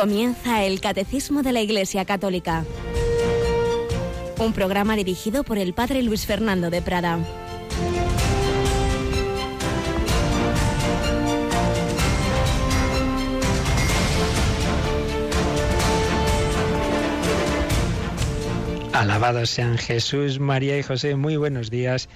Comienza el Catecismo de la Iglesia Católica. Un programa dirigido por el Padre Luis Fernando de Prada. Alabados sean Jesús, María y José. Muy buenos días.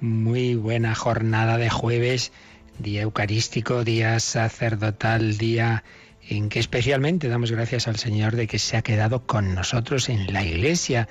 Muy buena jornada de jueves, día eucarístico, día sacerdotal, día en que especialmente damos gracias al Señor de que se ha quedado con nosotros en la Iglesia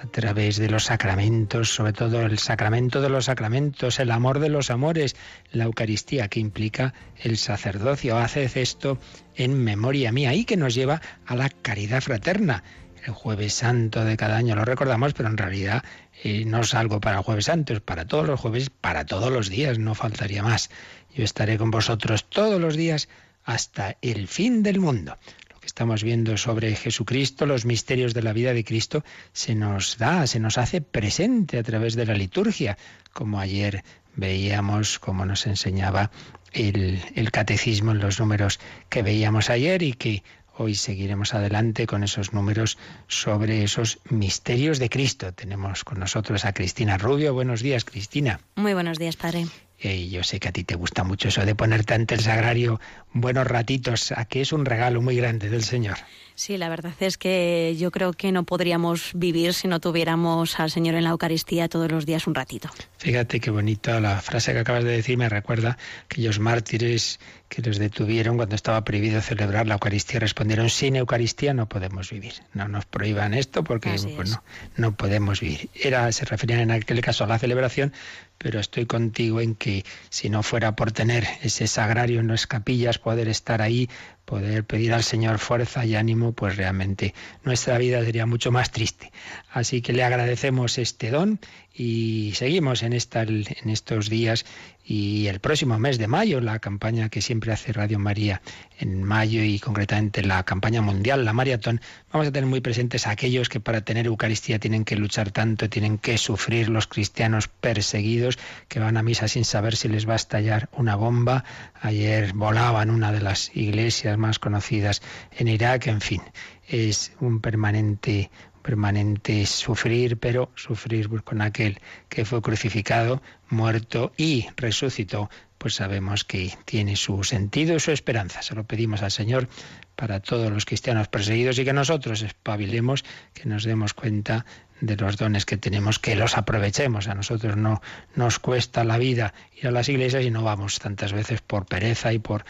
a través de los sacramentos, sobre todo el sacramento de los sacramentos, el amor de los amores, la Eucaristía que implica el sacerdocio. Haced esto en memoria mía y que nos lleva a la caridad fraterna. El jueves santo de cada año lo recordamos, pero en realidad eh, no es algo para el jueves santo, es para todos los jueves, para todos los días, no faltaría más. Yo estaré con vosotros todos los días hasta el fin del mundo. Lo que estamos viendo sobre Jesucristo, los misterios de la vida de Cristo, se nos da, se nos hace presente a través de la liturgia, como ayer veíamos, como nos enseñaba el, el catecismo en los números que veíamos ayer y que Hoy seguiremos adelante con esos números sobre esos misterios de Cristo. Tenemos con nosotros a Cristina Rubio. Buenos días, Cristina. Muy buenos días, padre. Eh, yo sé que a ti te gusta mucho eso de ponerte ante el sagrario buenos ratitos. Aquí es un regalo muy grande del Señor. Sí, la verdad es que yo creo que no podríamos vivir si no tuviéramos al Señor en la Eucaristía todos los días un ratito. Fíjate qué bonita la frase que acabas de decir me recuerda aquellos mártires que les detuvieron cuando estaba prohibido celebrar la Eucaristía. Respondieron, sin Eucaristía no podemos vivir. No nos prohíban esto porque pues, no, no podemos vivir. Era, se referían en aquel caso a la celebración, pero estoy contigo en que si no fuera por tener ese sagrario en las capillas, poder estar ahí poder pedir al Señor fuerza y ánimo, pues realmente nuestra vida sería mucho más triste. Así que le agradecemos este don y seguimos en, esta, en estos días y el próximo mes de mayo, la campaña que siempre hace Radio María en mayo y concretamente la campaña mundial, la maratón, vamos a tener muy presentes a aquellos que para tener Eucaristía tienen que luchar tanto, tienen que sufrir los cristianos perseguidos que van a misa sin saber si les va a estallar una bomba. Ayer volaban una de las iglesias más conocidas en Irak, en fin, es un permanente permanente sufrir, pero sufrir con aquel que fue crucificado, muerto y resucitó, pues sabemos que tiene su sentido y su esperanza. Se lo pedimos al Señor para todos los cristianos perseguidos y que nosotros espabilemos, que nos demos cuenta de los dones que tenemos, que los aprovechemos. A nosotros no nos cuesta la vida ir a las iglesias y no vamos tantas veces por pereza y por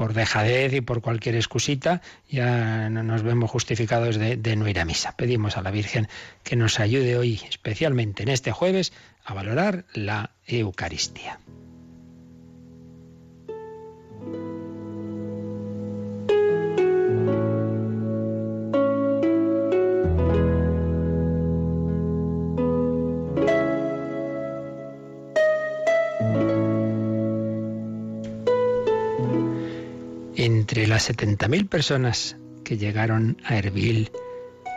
por dejadez y por cualquier excusita, ya no nos vemos justificados de, de no ir a misa. Pedimos a la Virgen que nos ayude hoy, especialmente en este jueves, a valorar la Eucaristía. Entre las 70.000 personas que llegaron a Erbil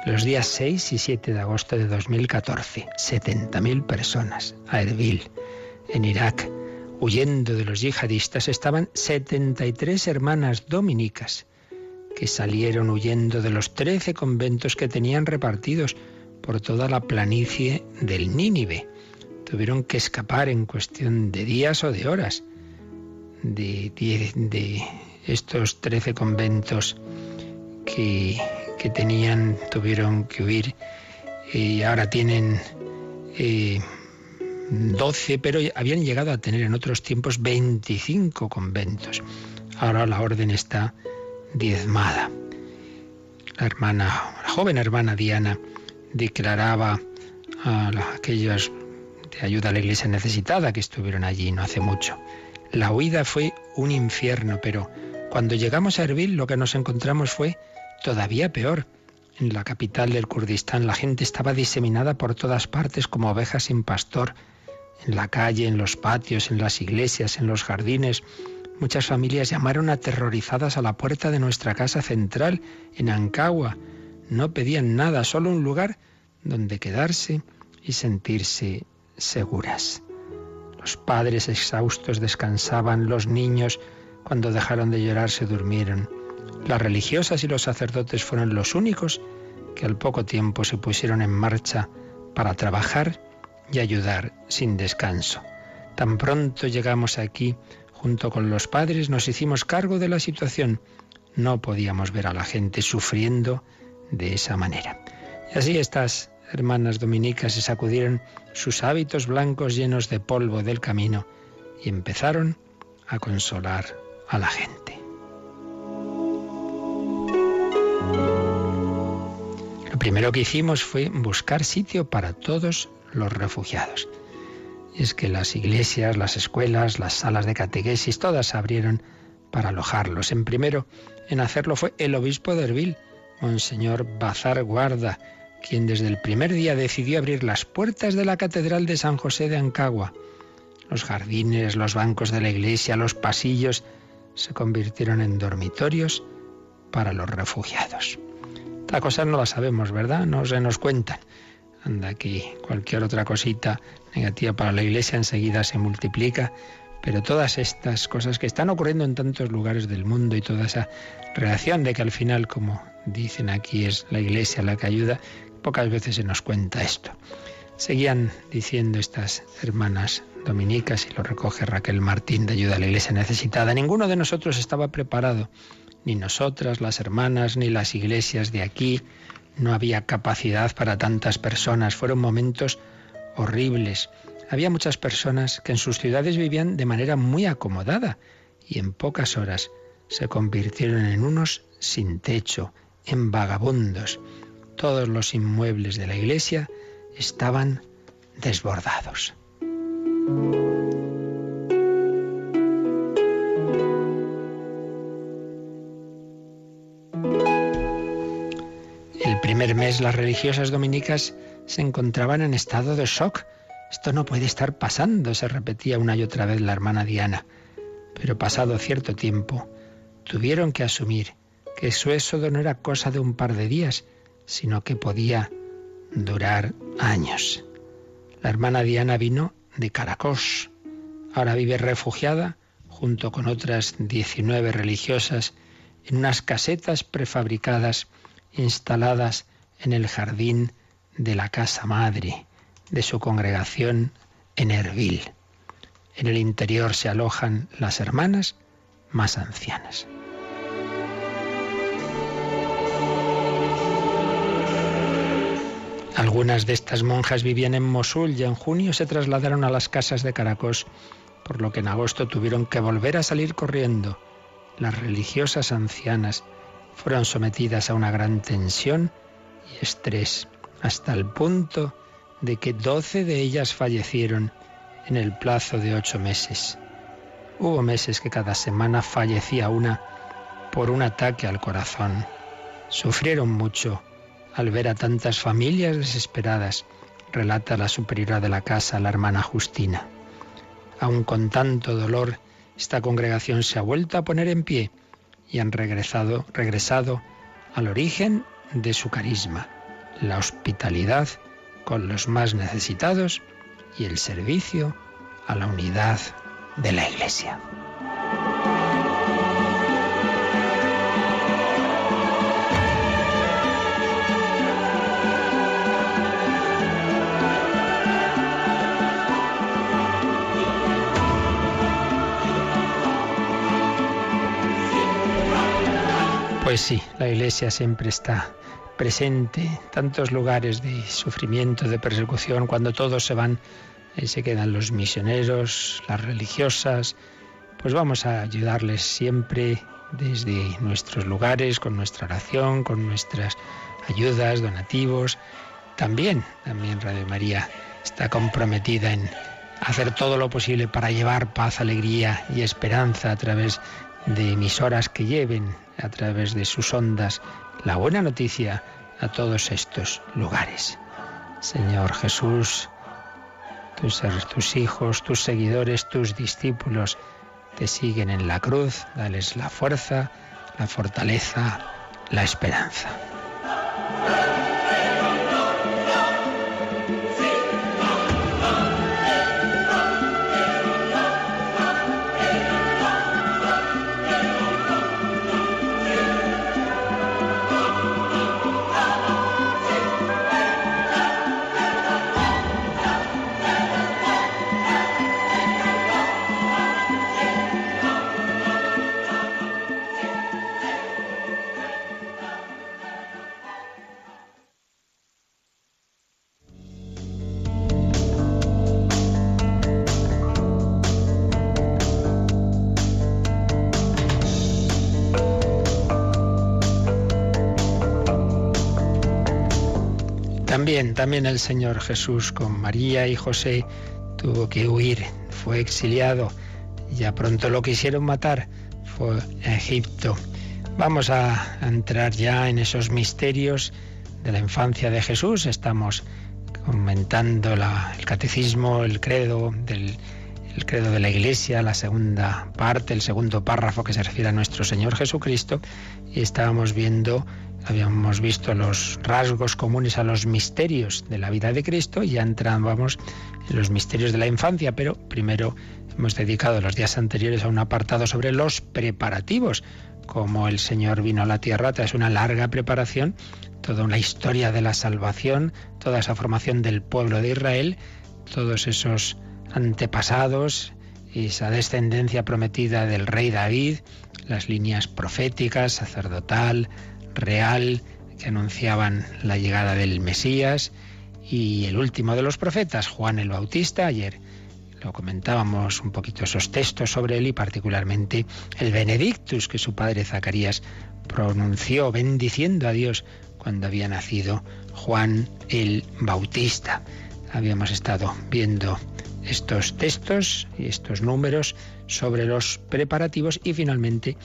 los días 6 y 7 de agosto de 2014. 70.000 personas a Erbil, en Irak. Huyendo de los yihadistas estaban 73 hermanas dominicas que salieron huyendo de los 13 conventos que tenían repartidos por toda la planicie del Nínive. Tuvieron que escapar en cuestión de días o de horas de, de estos trece conventos que, tenían, tuvieron que huir y ahora tienen eh, doce, pero habían llegado a tener en otros tiempos 25 conventos. Ahora la orden está diezmada. La hermana, la joven hermana Diana declaraba a aquellos de ayuda a la iglesia necesitada que estuvieron allí no hace mucho. La huida fue un infierno, pero cuando llegamos a Erbil lo que nos encontramos fue todavía peor. En la capital del Kurdistán la gente estaba diseminada por todas partes como ovejas sin pastor, en la calle, en los patios, en las iglesias, en los jardines. Muchas familias llamaron aterrorizadas a la puerta de nuestra casa central en Ancagua. No pedían nada, solo un lugar donde quedarse y sentirse seguras. Los padres exhaustos descansaban, los niños cuando dejaron de llorar se durmieron. Las religiosas y los sacerdotes fueron los únicos que al poco tiempo se pusieron en marcha para trabajar y ayudar sin descanso. Tan pronto llegamos aquí, junto con los padres, nos hicimos cargo de la situación. No podíamos ver a la gente sufriendo de esa manera. Y así estas hermanas dominicas se sacudieron sus hábitos blancos llenos de polvo del camino y empezaron a consolar a la gente. Lo primero que hicimos fue buscar sitio para todos los refugiados. Y es que las iglesias, las escuelas, las salas de catequesis, todas se abrieron para alojarlos. En primero en hacerlo fue el obispo de Erbil, Monseñor Bazar Guarda, quien desde el primer día decidió abrir las puertas de la Catedral de San José de Ancagua. Los jardines, los bancos de la iglesia, los pasillos se convirtieron en dormitorios para los refugiados. Esta cosa no la sabemos, ¿verdad? No se nos cuentan. Anda aquí, cualquier otra cosita negativa para la iglesia enseguida se multiplica, pero todas estas cosas que están ocurriendo en tantos lugares del mundo y toda esa relación de que al final, como dicen aquí, es la iglesia la que ayuda, pocas veces se nos cuenta esto. Seguían diciendo estas hermanas dominicas, y lo recoge Raquel Martín de Ayuda a la Iglesia Necesitada, ninguno de nosotros estaba preparado, ni nosotras, las hermanas, ni las iglesias de aquí, no había capacidad para tantas personas. Fueron momentos horribles. Había muchas personas que en sus ciudades vivían de manera muy acomodada y en pocas horas se convirtieron en unos sin techo, en vagabundos. Todos los inmuebles de la iglesia estaban desbordados. Primer mes las religiosas dominicas se encontraban en estado de shock. Esto no puede estar pasando, se repetía una y otra vez la hermana Diana. Pero pasado cierto tiempo, tuvieron que asumir que su éxodo no era cosa de un par de días, sino que podía durar años. La hermana Diana vino de Caracos. Ahora vive refugiada junto con otras 19 religiosas en unas casetas prefabricadas instaladas en el jardín de la casa madre de su congregación en Erbil. En el interior se alojan las hermanas más ancianas. Algunas de estas monjas vivían en Mosul y en junio se trasladaron a las casas de Caracos, por lo que en agosto tuvieron que volver a salir corriendo. Las religiosas ancianas fueron sometidas a una gran tensión y estrés, hasta el punto de que doce de ellas fallecieron en el plazo de ocho meses. Hubo meses que cada semana fallecía una por un ataque al corazón. Sufrieron mucho al ver a tantas familias desesperadas, relata la superiora de la casa, la hermana Justina. Aun con tanto dolor, esta congregación se ha vuelto a poner en pie y han regresado, regresado al origen de su carisma, la hospitalidad con los más necesitados y el servicio a la unidad de la Iglesia. Pues sí, la Iglesia siempre está presente, en tantos lugares de sufrimiento, de persecución, cuando todos se van, ahí se quedan los misioneros, las religiosas, pues vamos a ayudarles siempre desde nuestros lugares, con nuestra oración, con nuestras ayudas, donativos. También, también Radio María está comprometida en hacer todo lo posible para llevar paz, alegría y esperanza a través de emisoras que lleven a través de sus ondas la buena noticia a todos estos lugares. Señor Jesús, tus, tus hijos, tus seguidores, tus discípulos te siguen en la cruz, dales la fuerza, la fortaleza, la esperanza. También, también el Señor Jesús con María y José tuvo que huir, fue exiliado, ya pronto lo quisieron matar, fue a Egipto. Vamos a entrar ya en esos misterios de la infancia de Jesús. Estamos comentando el catecismo, el credo del el credo de la Iglesia, la segunda parte, el segundo párrafo que se refiere a nuestro Señor Jesucristo, y estábamos viendo, habíamos visto los rasgos comunes a los misterios de la vida de Cristo, y ya entrábamos en los misterios de la infancia, pero primero hemos dedicado los días anteriores a un apartado sobre los preparativos, como el Señor vino a la tierra tras una larga preparación, toda una historia de la salvación, toda esa formación del pueblo de Israel, todos esos antepasados, esa descendencia prometida del rey David, las líneas proféticas, sacerdotal, real, que anunciaban la llegada del Mesías, y el último de los profetas, Juan el Bautista, ayer lo comentábamos un poquito esos textos sobre él y particularmente el Benedictus que su padre Zacarías pronunció bendiciendo a Dios cuando había nacido Juan el Bautista. Habíamos estado viendo estos textos y estos números sobre los preparativos y finalmente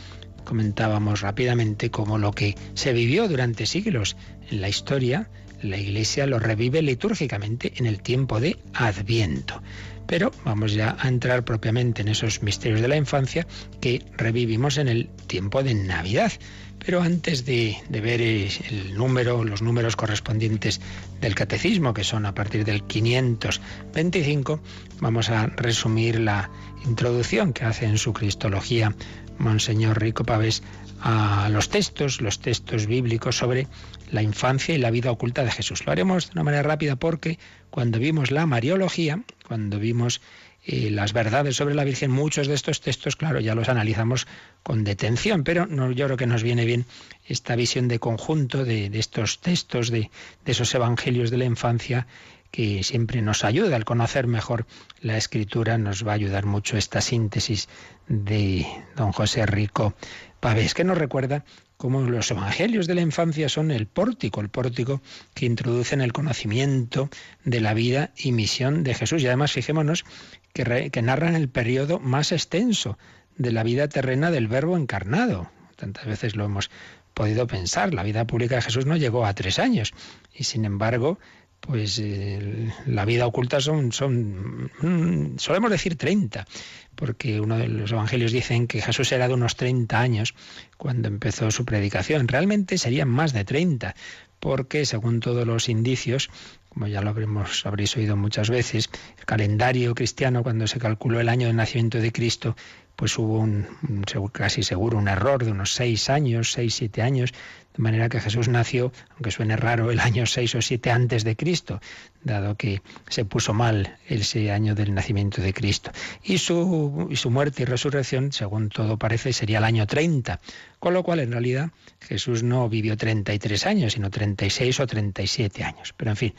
comentábamos rápidamente cómo lo que se vivió durante siglos en la historia, la Iglesia lo revive litúrgicamente en el tiempo de Adviento. Pero vamos ya a entrar propiamente en esos misterios de la infancia que revivimos en el tiempo de Navidad. Pero antes de, ver el número, los números correspondientes del catecismo, que son a partir del 525, vamos a resumir la introducción que hace en su Cristología Monseñor Rico Pavés a los textos, los textos bíblicos sobre la infancia y la vida oculta de Jesús. Lo haremos de una manera rápida porque cuando vimos la Mariología, cuando vimos eh, las verdades sobre la Virgen, muchos de estos textos, claro, ya los analizamos con detención, pero no, yo creo que nos viene bien esta visión de conjunto de, estos textos, de, de esos evangelios de la infancia que siempre nos ayuda al conocer mejor la escritura, nos va a ayudar mucho esta síntesis de don José Rico Pavés, que nos recuerda como los evangelios de la infancia son el pórtico, el pórtico que introduce en el conocimiento de la vida y misión de Jesús. Y además fijémonos que, que narran el periodo más extenso de la vida terrena del verbo encarnado. Tantas veces lo hemos podido pensar. La vida pública de Jesús no llegó a tres años y sin embargo pues eh, la vida oculta son, son, mm, solemos decir 30, porque uno de los evangelios dicen que Jesús era de unos 30 años cuando empezó su predicación. Realmente serían más de 30, porque según todos los indicios, como ya lo habremos, habréis oído muchas veces, el calendario cristiano cuando se calculó el año de nacimiento de Cristo pues hubo un, casi seguro un error de unos seis años, seis, siete años, de manera que Jesús nació, aunque suene raro, el año seis o siete antes de Cristo, dado que se puso mal ese año del nacimiento de Cristo. Y su, y su muerte y resurrección, según todo parece, sería el año 30, con lo cual en realidad Jesús no vivió 33 años, sino 36 o 37 años. Pero en fin,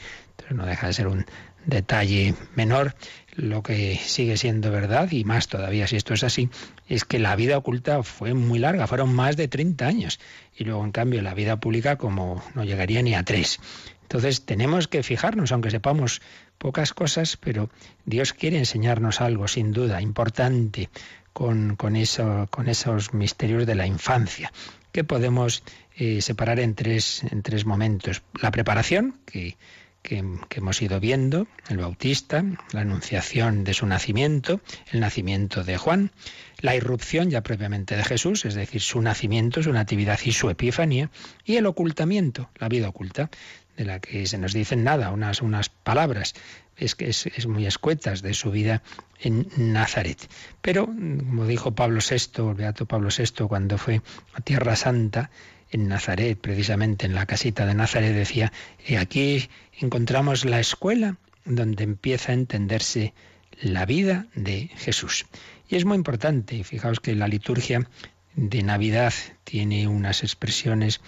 no deja de ser un detalle menor lo que sigue siendo verdad, y más todavía si esto es así, es que la vida oculta fue muy larga, fueron más de 30 años, y luego en cambio la vida pública como no llegaría ni a tres. Entonces tenemos que fijarnos, aunque sepamos pocas cosas, pero Dios quiere enseñarnos algo, sin duda, importante, con, con, eso, con esos misterios de la infancia, que podemos eh, separar en tres, en tres momentos. La preparación, que que, hemos ido viendo, el Bautista, la anunciación de su nacimiento, el nacimiento de Juan, la irrupción ya previamente de Jesús, es decir, su nacimiento, su natividad y su epifanía, y el ocultamiento, la vida oculta, de la que se nos dicen nada, unas, unas palabras, es que es, es, muy escuetas de su vida en Nazaret. Pero, como dijo Pablo VI, el Beato Pablo VI, cuando fue a Tierra Santa, en Nazaret, precisamente en la casita de Nazaret, decía, y aquí encontramos la escuela donde empieza a entenderse la vida de Jesús. Y es muy importante, fijaos que la liturgia de Navidad tiene unas expresiones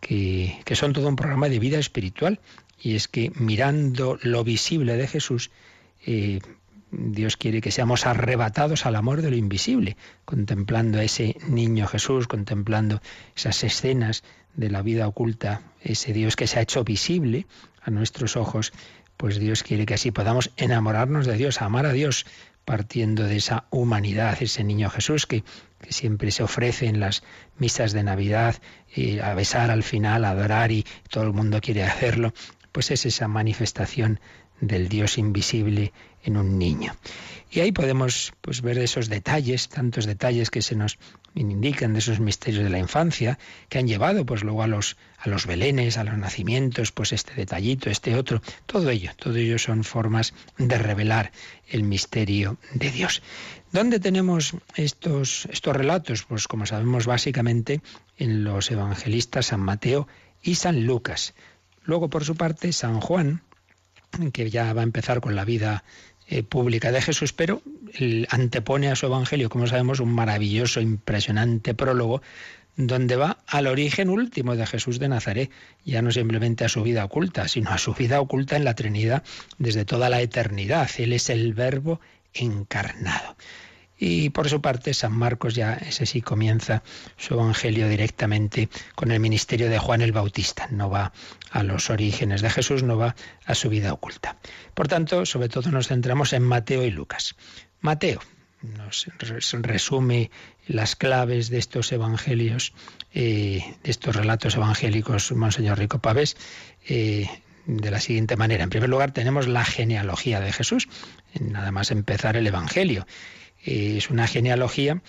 que, que son todo un programa de vida espiritual, y es que mirando lo visible de Jesús, eh, Dios quiere que seamos arrebatados al amor de lo invisible, contemplando a ese niño Jesús, contemplando esas escenas de la vida oculta, ese Dios que se ha hecho visible a nuestros ojos, pues Dios quiere que así podamos enamorarnos de Dios, amar a Dios, partiendo de esa humanidad, ese niño Jesús que, siempre se ofrece en las misas de Navidad, y a besar al final, a adorar y todo el mundo quiere hacerlo, pues es esa manifestación del Dios invisible en un niño. Y ahí podemos pues, ver esos detalles, tantos detalles que se nos indican de esos misterios de la infancia, que han llevado pues luego a los, a los belenes, a los nacimientos, pues este detallito, este otro, todo ello, todo ello son formas de revelar el misterio de Dios. ¿Dónde tenemos estos, estos relatos? Pues como sabemos básicamente en los evangelistas San Mateo y San Lucas. Luego, por su parte, San Juan, que ya va a empezar con la vida eh, pública de Jesús, pero antepone a su Evangelio, como sabemos, un maravilloso, impresionante prólogo donde va al origen último de Jesús de Nazaret, ya no simplemente a su vida oculta, sino a su vida oculta en la Trinidad desde toda la eternidad. Él es el Verbo encarnado. Y por su parte, San Marcos ya ese sí comienza su evangelio directamente con el ministerio de Juan el Bautista. No va a los orígenes de Jesús, no va a su vida oculta. Por tanto, sobre todo nos centramos en Mateo y Lucas. Mateo nos resume las claves de estos evangelios, eh, de estos relatos evangélicos, Monseñor Rico Pavés. Eh, de la siguiente manera. En primer lugar, tenemos la genealogía de Jesús, nada más empezar el Evangelio es una genealogía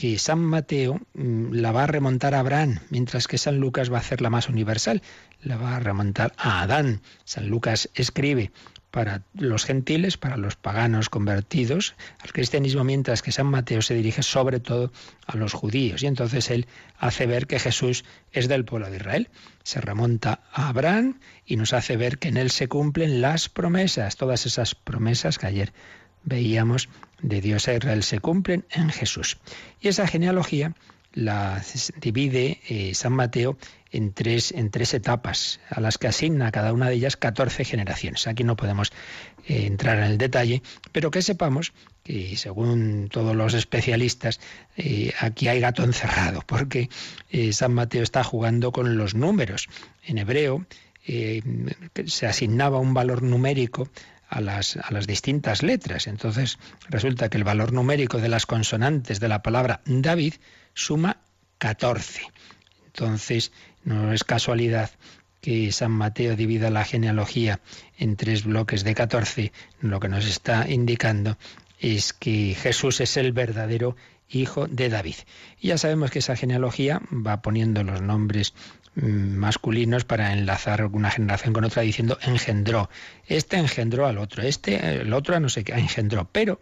que San Mateo mm, la va a remontar a Abraham, mientras que San Lucas va a hacerla más universal, la va a remontar a Adán. San Lucas escribe para los gentiles, para los paganos convertidos al cristianismo, mientras que San Mateo se dirige sobre todo a los judíos. Y entonces él hace ver que Jesús es del pueblo de Israel. Se remonta a Abraham y nos hace ver que en él se cumplen las promesas, todas esas promesas que ayer veíamos de Dios a Israel se cumplen en Jesús. Y esa genealogía la divide eh, San Mateo en tres, en tres etapas, a las que asigna cada una de ellas 14 generaciones. Aquí no podemos eh, entrar en el detalle, pero que sepamos que según todos los especialistas, eh, aquí hay gato encerrado, porque San Mateo está jugando con los números. En hebreo se asignaba un valor numérico a las, a las distintas letras. Entonces resulta que el valor numérico de las consonantes de la palabra David suma 14. Entonces no es casualidad que San Mateo divida la genealogía en tres bloques de 14, lo que nos está indicando es que Jesús es el verdadero hijo de David. Y ya sabemos que esa genealogía va poniendo los nombres masculinos para enlazar una generación con otra diciendo engendró. Este engendró al otro, este, el otro no sé qué, engendró. Pero,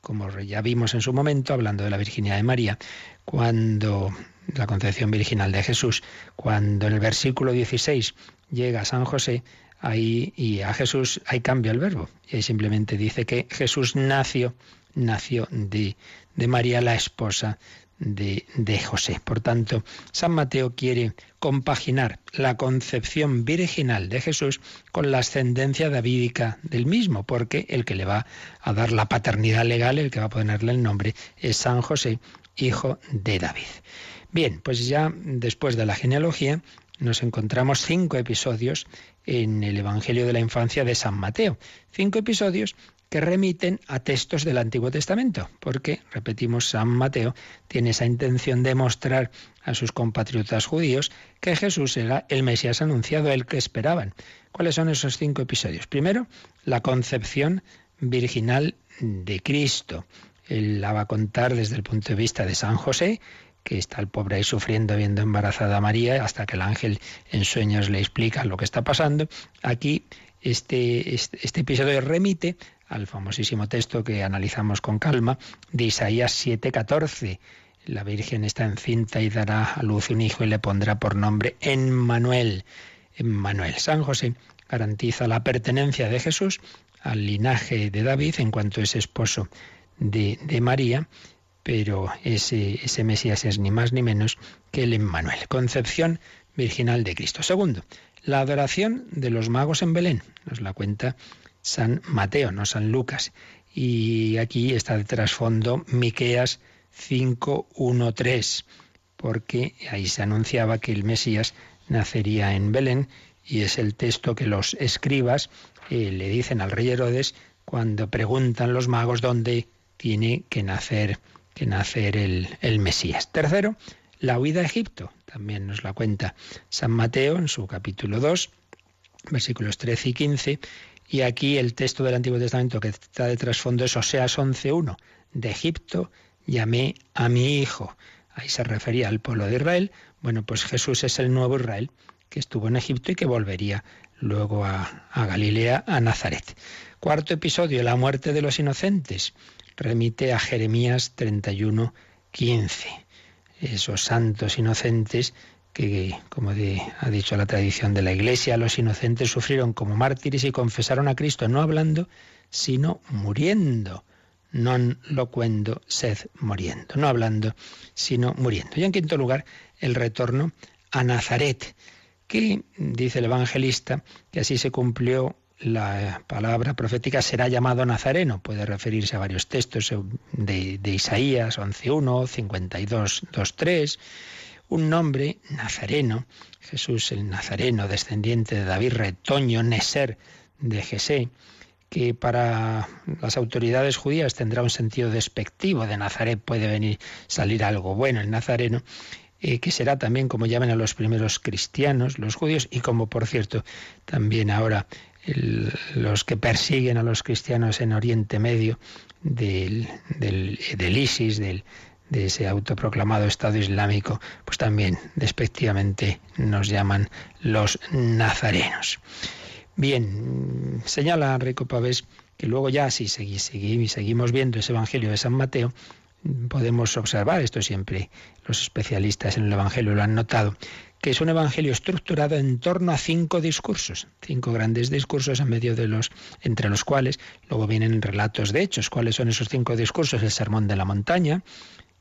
como ya vimos en su momento, hablando de la virginidad de María, cuando la concepción virginal de Jesús, cuando en el versículo 16 llega San José, ahí y a Jesús hay cambio el verbo. Y ahí simplemente dice que Jesús nació, nació de, de María, la esposa de, José. Por tanto, San Mateo quiere compaginar la concepción virginal de Jesús con la ascendencia davídica del mismo, porque el que le va a dar la paternidad legal, el que va a ponerle el nombre, es San José, hijo de David. Bien, pues ya después de la genealogía nos encontramos cinco episodios en el Evangelio de la Infancia de San Mateo. Cinco episodios que remiten a textos del Antiguo Testamento, porque, repetimos, San Mateo tiene esa intención de mostrar a sus compatriotas judíos que Jesús era el Mesías anunciado, el que esperaban. ¿Cuáles son esos cinco episodios? Primero, la concepción virginal de Cristo. Él la va a contar desde el punto de vista de San José, que está el pobre ahí sufriendo viendo embarazada a María, hasta que el ángel en sueños le explica lo que está pasando. Aquí este, este, episodio remite al famosísimo texto que analizamos con calma de Isaías 7:14. La Virgen está encinta y dará a luz un hijo y le pondrá por nombre Emmanuel. Emmanuel. San José garantiza la pertenencia de Jesús al linaje de David en cuanto es esposo de, de María, pero ese, ese Mesías es ni más ni menos que el Emmanuel. Concepción virginal de Cristo. Segundo, la adoración de los magos en Belén. Nos la cuenta San Mateo, no San Lucas. Y aquí está de trasfondo Miqueas 5.1.3, porque ahí se anunciaba que el Mesías nacería en Belén y es el texto que los escribas eh, le dicen al rey Herodes cuando preguntan los magos dónde tiene que nacer, que nacer el, el Mesías. Tercero, la huida a Egipto, también nos la cuenta San Mateo en su capítulo 2, versículos 13 y 15, y aquí el texto del Antiguo Testamento que está de trasfondo es Oseas 11.1. De Egipto llamé a mi hijo. Ahí se refería al pueblo de Israel. Bueno, pues Jesús es el nuevo Israel que estuvo en Egipto y que volvería luego a, a Galilea, a Nazaret. Cuarto episodio, la muerte de los inocentes. Remite a Jeremías 31, 15. Esos santos inocentes que, como ha dicho la tradición de la Iglesia, los inocentes sufrieron como mártires y confesaron a Cristo no hablando, sino muriendo. Non locuendo, sed muriendo. No hablando, sino muriendo. Y en quinto lugar, el retorno a Nazaret, que dice el evangelista que así se cumplió la palabra profética será llamado Nazareno. Puede referirse a varios textos de, de Isaías 11.1, 52.2.3 un nombre nazareno, Jesús el Nazareno, descendiente de David, retoño, Neser de Jesé, que para las autoridades judías tendrá un sentido despectivo. De Nazaret puede venir salir algo bueno, el nazareno, eh, que será también como llaman a los primeros cristianos, los judíos, y como por cierto también ahora los que persiguen a los cristianos en Oriente Medio del, del, del ISIS, del, de ese autoproclamado Estado Islámico, pues también despectivamente nos llaman los nazarenos. Bien, señala Enrico Pavés que luego ya si seguimos viendo ese Evangelio de San Mateo, podemos observar, esto siempre los especialistas en el Evangelio lo han notado, es un evangelio estructurado en torno a cinco discursos, cinco grandes discursos en medio de los entre los cuales luego vienen relatos de hechos. ¿Cuáles son esos cinco discursos? El sermón de la montaña,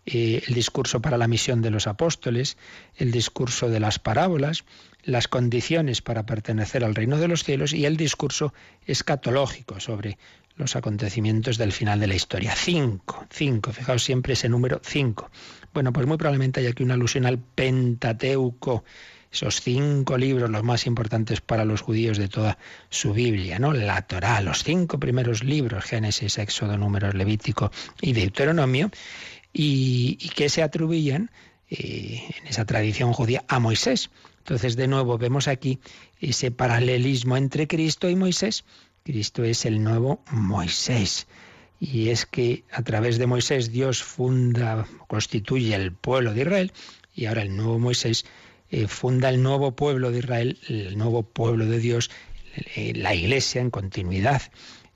eh, el discurso para la misión de los apóstoles, el discurso de las parábolas, las condiciones para pertenecer al reino de los cielos y el discurso escatológico sobre los acontecimientos del final de la historia. Cinco, cinco, fijaos siempre ese número cinco. Bueno, pues muy probablemente hay aquí una alusión al Pentateuco, esos cinco libros, los más importantes para los judíos de toda su Biblia, ¿no? La Torá, los cinco primeros libros, Génesis, Éxodo, Números, Levítico y Deuteronomio, y, que se atribuían eh, en esa tradición judía a Moisés. Entonces, de nuevo, vemos aquí ese paralelismo entre Cristo y Moisés. Cristo es el nuevo Moisés. Y es que a través de Moisés Dios funda, constituye el pueblo de Israel y ahora el nuevo Moisés eh, funda el nuevo pueblo de Israel, el nuevo pueblo de Dios, eh, la iglesia en continuidad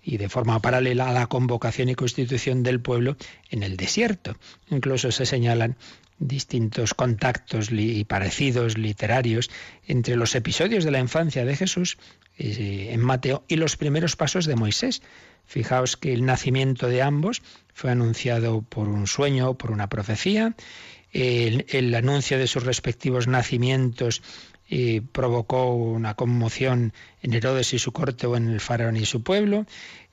y de forma paralela a la convocación y constitución del pueblo en el desierto. Incluso se señalan distintos contactos y parecidos literarios entre los episodios de la infancia de Jesús eh, en Mateo y los primeros pasos de Moisés. Fijaos que el nacimiento de ambos fue anunciado por un sueño, por una profecía. El, anuncio de sus respectivos nacimientos y provocó una conmoción en Herodes y su corte o en el faraón y su pueblo.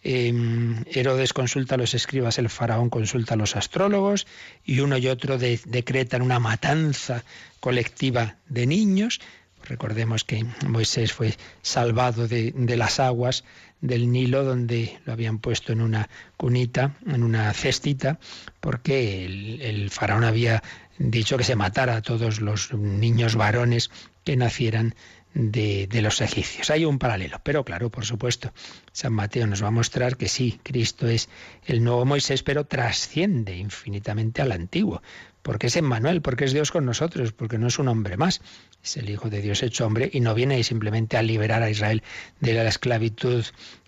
Em, Herodes consulta a los escribas, el faraón consulta a los astrólogos y uno y otro decretan una matanza colectiva de niños. Recordemos que Moisés fue salvado de, las aguas del Nilo, donde lo habían puesto en una cunita, en una cestita, porque el faraón había dicho que se matara a todos los niños varones que nacieran de, los egipcios. Hay un paralelo, pero claro, por supuesto, San Mateo nos va a mostrar que sí, Cristo es el nuevo Moisés, pero trasciende infinitamente al antiguo, porque es Emmanuel, porque es Dios con nosotros, porque no es un hombre más, es el Hijo de Dios hecho hombre y no viene simplemente a liberar a Israel de la esclavitud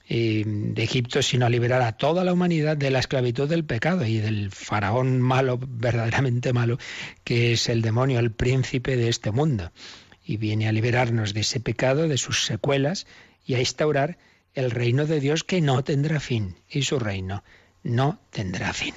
eh, de Egipto, sino a liberar a toda la humanidad de la esclavitud del pecado y del faraón malo, verdaderamente malo, que es el demonio, el príncipe de este mundo y viene a liberarnos de ese pecado, de sus secuelas, y a instaurar el reino de Dios que no tendrá fin, y su reino no tendrá fin.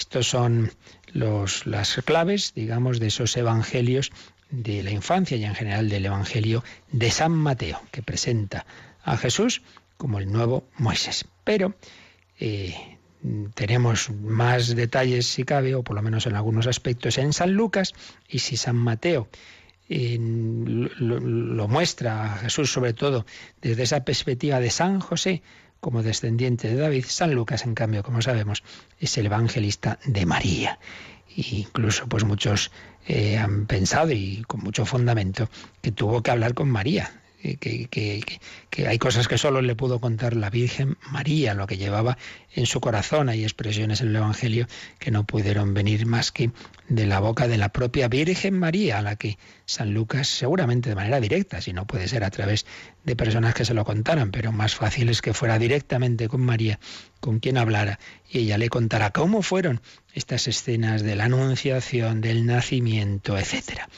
Estos son las claves, digamos, de esos evangelios de la infancia y en general del Evangelio de San Mateo, que presenta a Jesús como el nuevo Moisés. Pero eh, tenemos más detalles si cabe, o por lo menos en algunos aspectos, en San Lucas y si San Mateo lo, muestra a Jesús sobre todo desde esa perspectiva de San José como descendiente de David, San Lucas en cambio, como sabemos, es el evangelista de María. E incluso pues muchos eh, han pensado y con mucho fundamento que tuvo que hablar con María, que, que, hay cosas que solo le pudo contar la Virgen María, lo que llevaba en su corazón. Hay expresiones en el Evangelio que no pudieron venir más que de la boca de la propia Virgen María, a la que San Lucas, seguramente de manera directa, si no puede ser a través de personas que se lo contaran, pero más fácil es que fuera directamente con María, con quien hablara, y ella le contara cómo fueron estas escenas de la anunciación, del nacimiento, etcétera.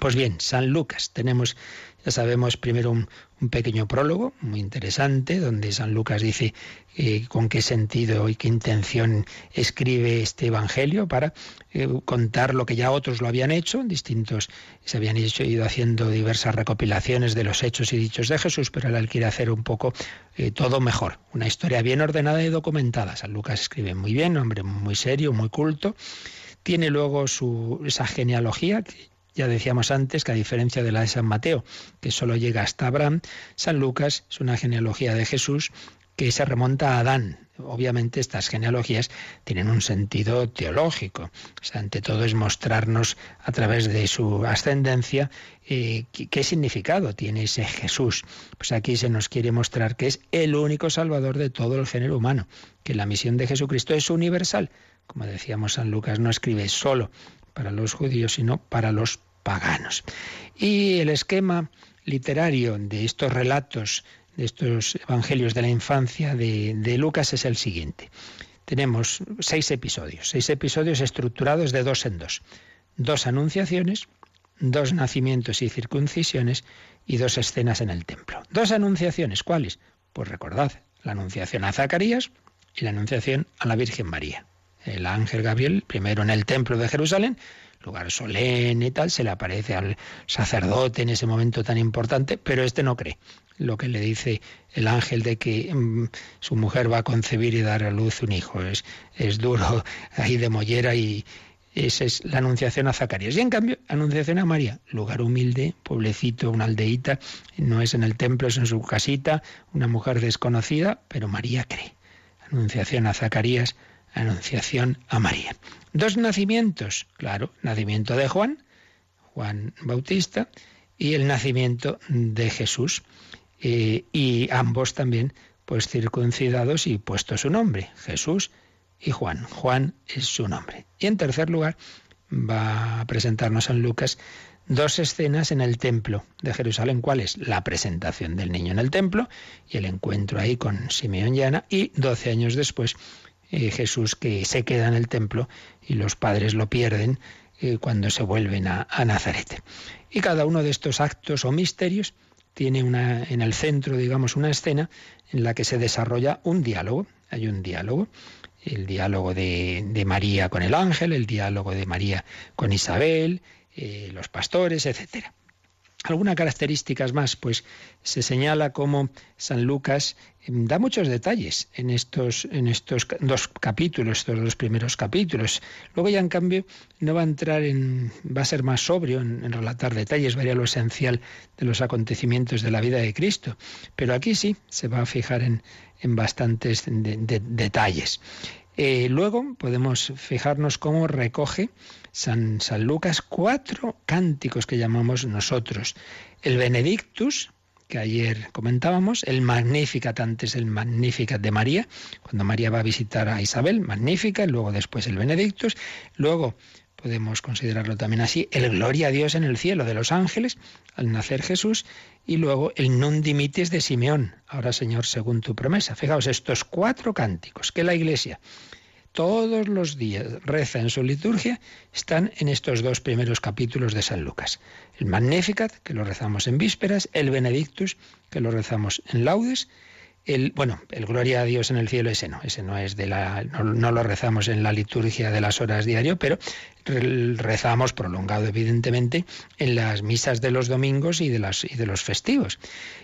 Pues bien, San Lucas, tenemos ya sabemos primero un, pequeño prólogo muy interesante donde San Lucas dice eh, con qué sentido y qué intención escribe este Evangelio para eh, contar lo que ya otros lo habían hecho, distintos se habían ido haciendo diversas recopilaciones de los hechos y dichos de Jesús, pero él quiere hacer un poco eh, todo mejor, una historia bien ordenada y documentada. San Lucas escribe muy bien, hombre muy serio, muy culto. Tiene luego su, esa genealogía ya decíamos antes que a diferencia de la de San Mateo, que solo llega hasta Abraham, San Lucas es una genealogía de Jesús que se remonta a Adán. Obviamente estas genealogías tienen un sentido teológico. ante todo es mostrarnos a través de su ascendencia eh, qué significado tiene ese Jesús. Pues aquí se nos quiere mostrar que es el único salvador de todo el género humano, que la misión de Jesucristo es universal. Como decíamos, San Lucas no escribe solo para los judíos, sino para los paganos. Y el esquema literario de estos relatos, de estos evangelios de la infancia de, de Lucas es el siguiente. Tenemos seis episodios, seis episodios estructurados de dos en dos. Dos anunciaciones, dos nacimientos y circuncisiones y dos escenas en el templo. Dos anunciaciones, ¿cuáles? Pues recordad, la anunciación a Zacarías y la anunciación a la Virgen María el ángel Gabriel, primero en el templo de Jerusalén, lugar solemne y tal, se le aparece al sacerdote en ese momento tan importante, pero este no cree. Lo que le dice el ángel de que mm, su mujer va a concebir y dar a luz un hijo. Es, es duro ahí de mollera y esa es la anunciación a Zacarías. Y en cambio, anunciación a María, lugar humilde, pueblecito, una aldeíta, no es en el templo, es en su casita, una mujer desconocida, pero María cree. Anunciación a Zacarías, Anunciación a María. Dos nacimientos, claro, nacimiento de Juan, Juan Bautista, y el nacimiento de Jesús. Eh, y ambos también, pues circuncidados y puesto su nombre, Jesús y Juan. Juan es su nombre. Y en tercer lugar, va a presentarnos en Lucas dos escenas en el templo de Jerusalén. ¿Cuál es? La presentación del niño en el templo y el encuentro ahí con Simeón y Ana. Y doce años después, eh, Jesús que se queda en el templo y los padres lo pierden eh, cuando se vuelven a, Nazaret. Y cada uno de estos actos o misterios tiene una, en el centro, digamos, una escena en la que se desarrolla un diálogo. Hay un diálogo, el diálogo de, María con el ángel, el diálogo de María con Isabel, eh, los pastores, etcétera. Algunas características más, pues se señala cómo San Lucas em, da muchos detalles en estos, en estos dos capítulos, estos dos primeros capítulos. Luego ya en cambio no va a entrar en, va a ser más sobrio en, relatar detalles, vería lo esencial de los acontecimientos de la vida de Cristo. Pero aquí sí se va a fijar en, en bastantes detalles. Eh, luego podemos fijarnos cómo recoge San, San Lucas cuatro cánticos que llamamos nosotros. El Benedictus, que ayer comentábamos, el Magnificat, antes el Magnificat de María, cuando María va a visitar a Isabel, Magnificat, luego después el Benedictus, luego podemos considerarlo también así, el Gloria a Dios en el cielo de los ángeles al nacer Jesús y luego el Non dimitis de Simeón, ahora Señor según tu promesa. Fijaos, estos cuatro cánticos que la Iglesia todos los días reza en su liturgia están en estos dos primeros capítulos de San Lucas. El Magnificat, que lo rezamos en vísperas, el Benedictus, que lo rezamos en laudes, bueno, el gloria a Dios en el cielo, ese no, ese no es de la, no, lo rezamos en la liturgia de las horas diario, pero rezamos prolongado, evidentemente, en las misas de los domingos y de, las, y de los festivos.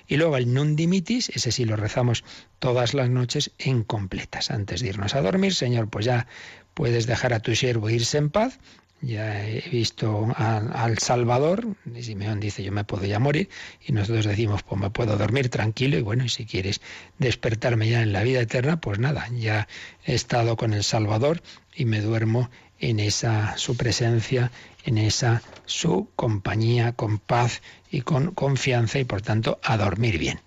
Y luego el Nun Dimitis, ese sí lo rezamos todas las noches en completas. Antes de irnos a dormir, Señor, pues ya puedes dejar a tu siervo irse en paz, ya he visto al Salvador, y Simeón dice yo me puedo ya morir, y nosotros decimos pues me puedo dormir tranquilo, y bueno, y si quieres despertarme ya en la vida eterna, pues nada, ya he estado con el Salvador y me duermo en esa su presencia, en esa su compañía, con paz y con confianza, y por tanto a dormir bien.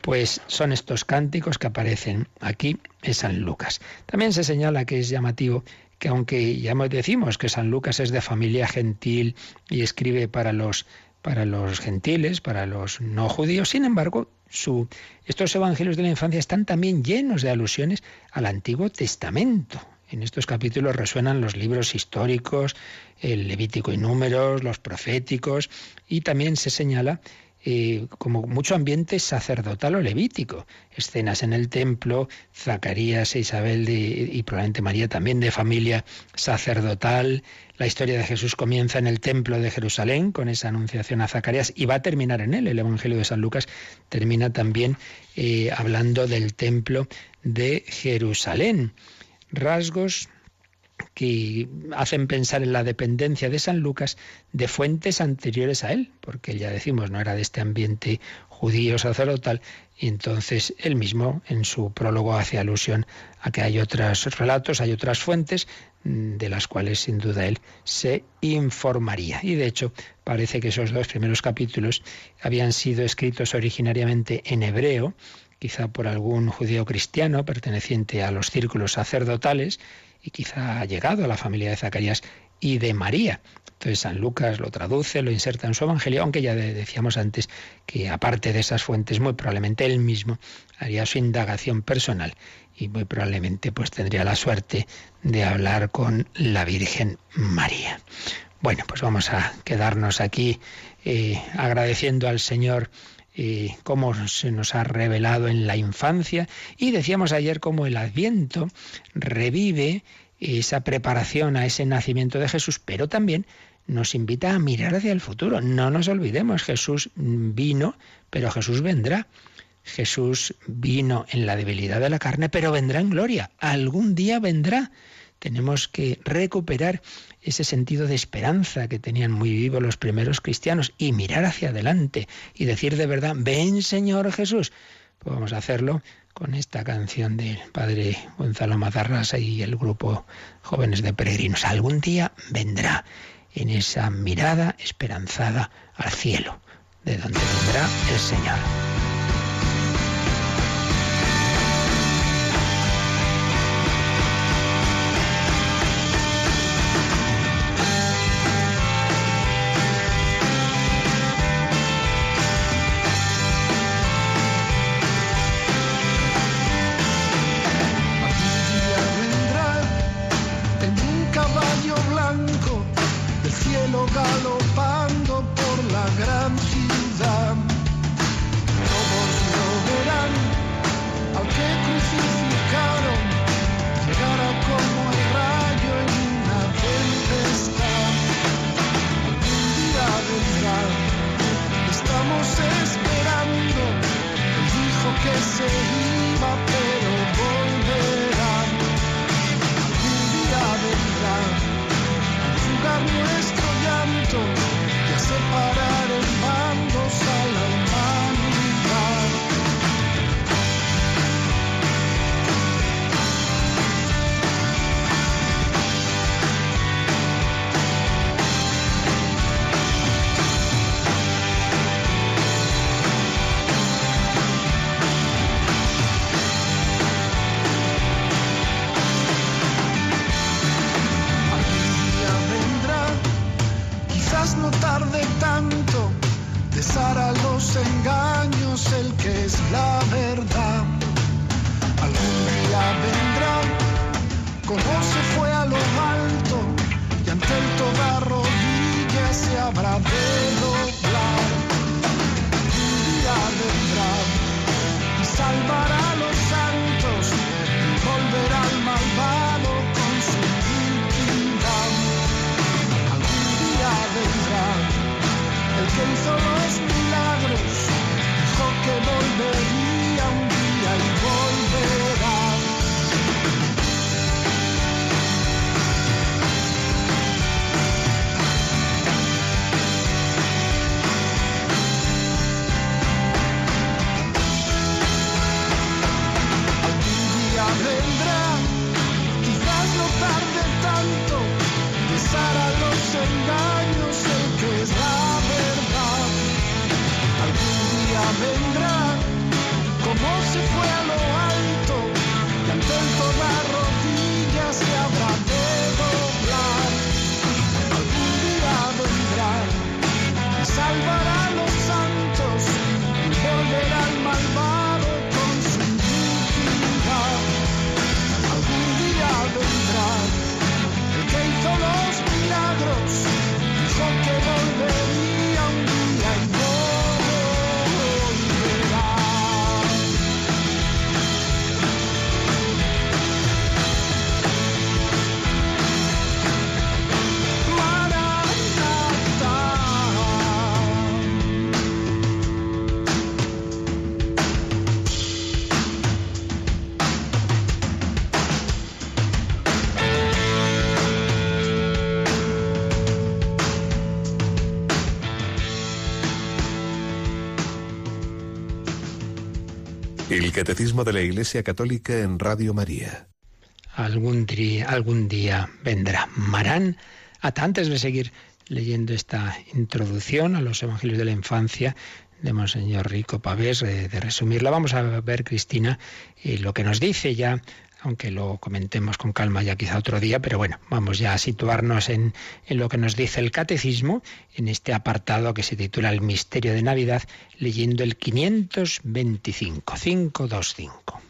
Pues son estos cánticos que aparecen aquí en San Lucas. También se señala que es llamativo que aunque ya decimos que San Lucas es de familia gentil y escribe para los para los gentiles, para los no judíos, sin embargo, su, estos evangelios de la infancia están también llenos de alusiones al Antiguo Testamento. En estos capítulos resuenan los libros históricos, el Levítico y Números, los proféticos, y también se señala como mucho ambiente sacerdotal o levítico. Escenas en el templo, Zacarías e Isabel y probablemente María también de familia sacerdotal. La historia de Jesús comienza en el templo de Jerusalén con esa anunciación a Zacarías y va a terminar en él. El Evangelio de San Lucas termina también eh, hablando del templo de Jerusalén. Rasgos que hacen pensar en la dependencia de San Lucas de fuentes anteriores a él, porque ya decimos no era de este ambiente judío sacerdotal, y entonces él mismo en su prólogo hace alusión a que hay otros relatos, hay otras fuentes mm, de las cuales sin duda él se informaría. Y de hecho parece que esos dos primeros capítulos habían sido escritos originariamente en hebreo, quizá por algún judío cristiano perteneciente a los círculos sacerdotales, y quizá ha llegado a la familia de Zacarías y de María. Entonces San Lucas lo traduce, lo inserta en su Evangelio, aunque ya decíamos antes que aparte de esas fuentes, muy probablemente él mismo haría su indagación personal y muy probablemente pues tendría la suerte de hablar con la Virgen María. Bueno, pues vamos a quedarnos aquí eh, agradeciendo al Señor cómo se nos ha revelado en la infancia y decíamos ayer cómo el adviento revive esa preparación a ese nacimiento de Jesús, pero también nos invita a mirar hacia el futuro. No nos olvidemos, Jesús vino, pero Jesús vendrá. Jesús vino en la debilidad de la carne, pero vendrá en gloria. Algún día vendrá. Tenemos que recuperar ese sentido de esperanza que tenían muy vivo los primeros cristianos y mirar hacia adelante y decir de verdad, ven Señor Jesús. Pues vamos a hacerlo con esta canción del padre Gonzalo Mazarrasa y el grupo Jóvenes de Peregrinos. Algún día vendrá en esa mirada esperanzada al cielo, de donde vendrá el Señor. Catecismo de la Iglesia Católica en Radio María. Algún día, algún día vendrá. Marán, antes de seguir leyendo esta introducción a los Evangelios de la Infancia de Monseñor Rico Pavés, de, de resumirla, vamos a ver, Cristina, y lo que nos dice ya aunque lo comentemos con calma ya quizá otro día, pero bueno, vamos ya a situarnos en, en, lo que nos dice el catecismo, en este apartado que se titula El misterio de Navidad, leyendo el 525, 525.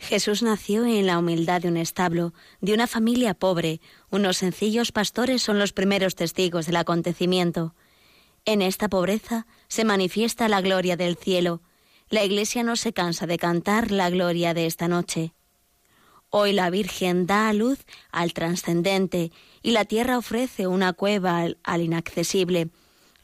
Jesús nació en la humildad de un establo, de una familia pobre. Unos sencillos pastores son los primeros testigos del acontecimiento. En esta pobreza se manifiesta la gloria del cielo. La Iglesia no se cansa de cantar la gloria de esta noche. Hoy la Virgen da a luz al trascendente y la tierra ofrece una cueva al, inaccesible.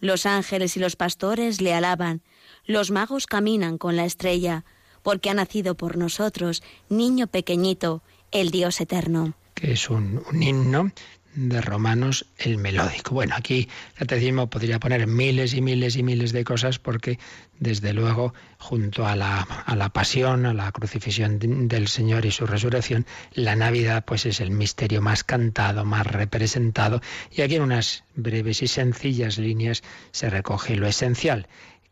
Los ángeles y los pastores le alaban. Los magos caminan con la estrella, porque ha nacido por nosotros, niño pequeñito, el Dios eterno. Que es un himno de Romanos el melódico. Bueno, aquí catecismo podría poner miles y miles y miles de cosas porque desde luego junto a la, a la pasión, a la crucifixión del Señor y su resurrección, la Navidad pues es el misterio más cantado, más representado y aquí en unas breves y sencillas líneas se recoge lo esencial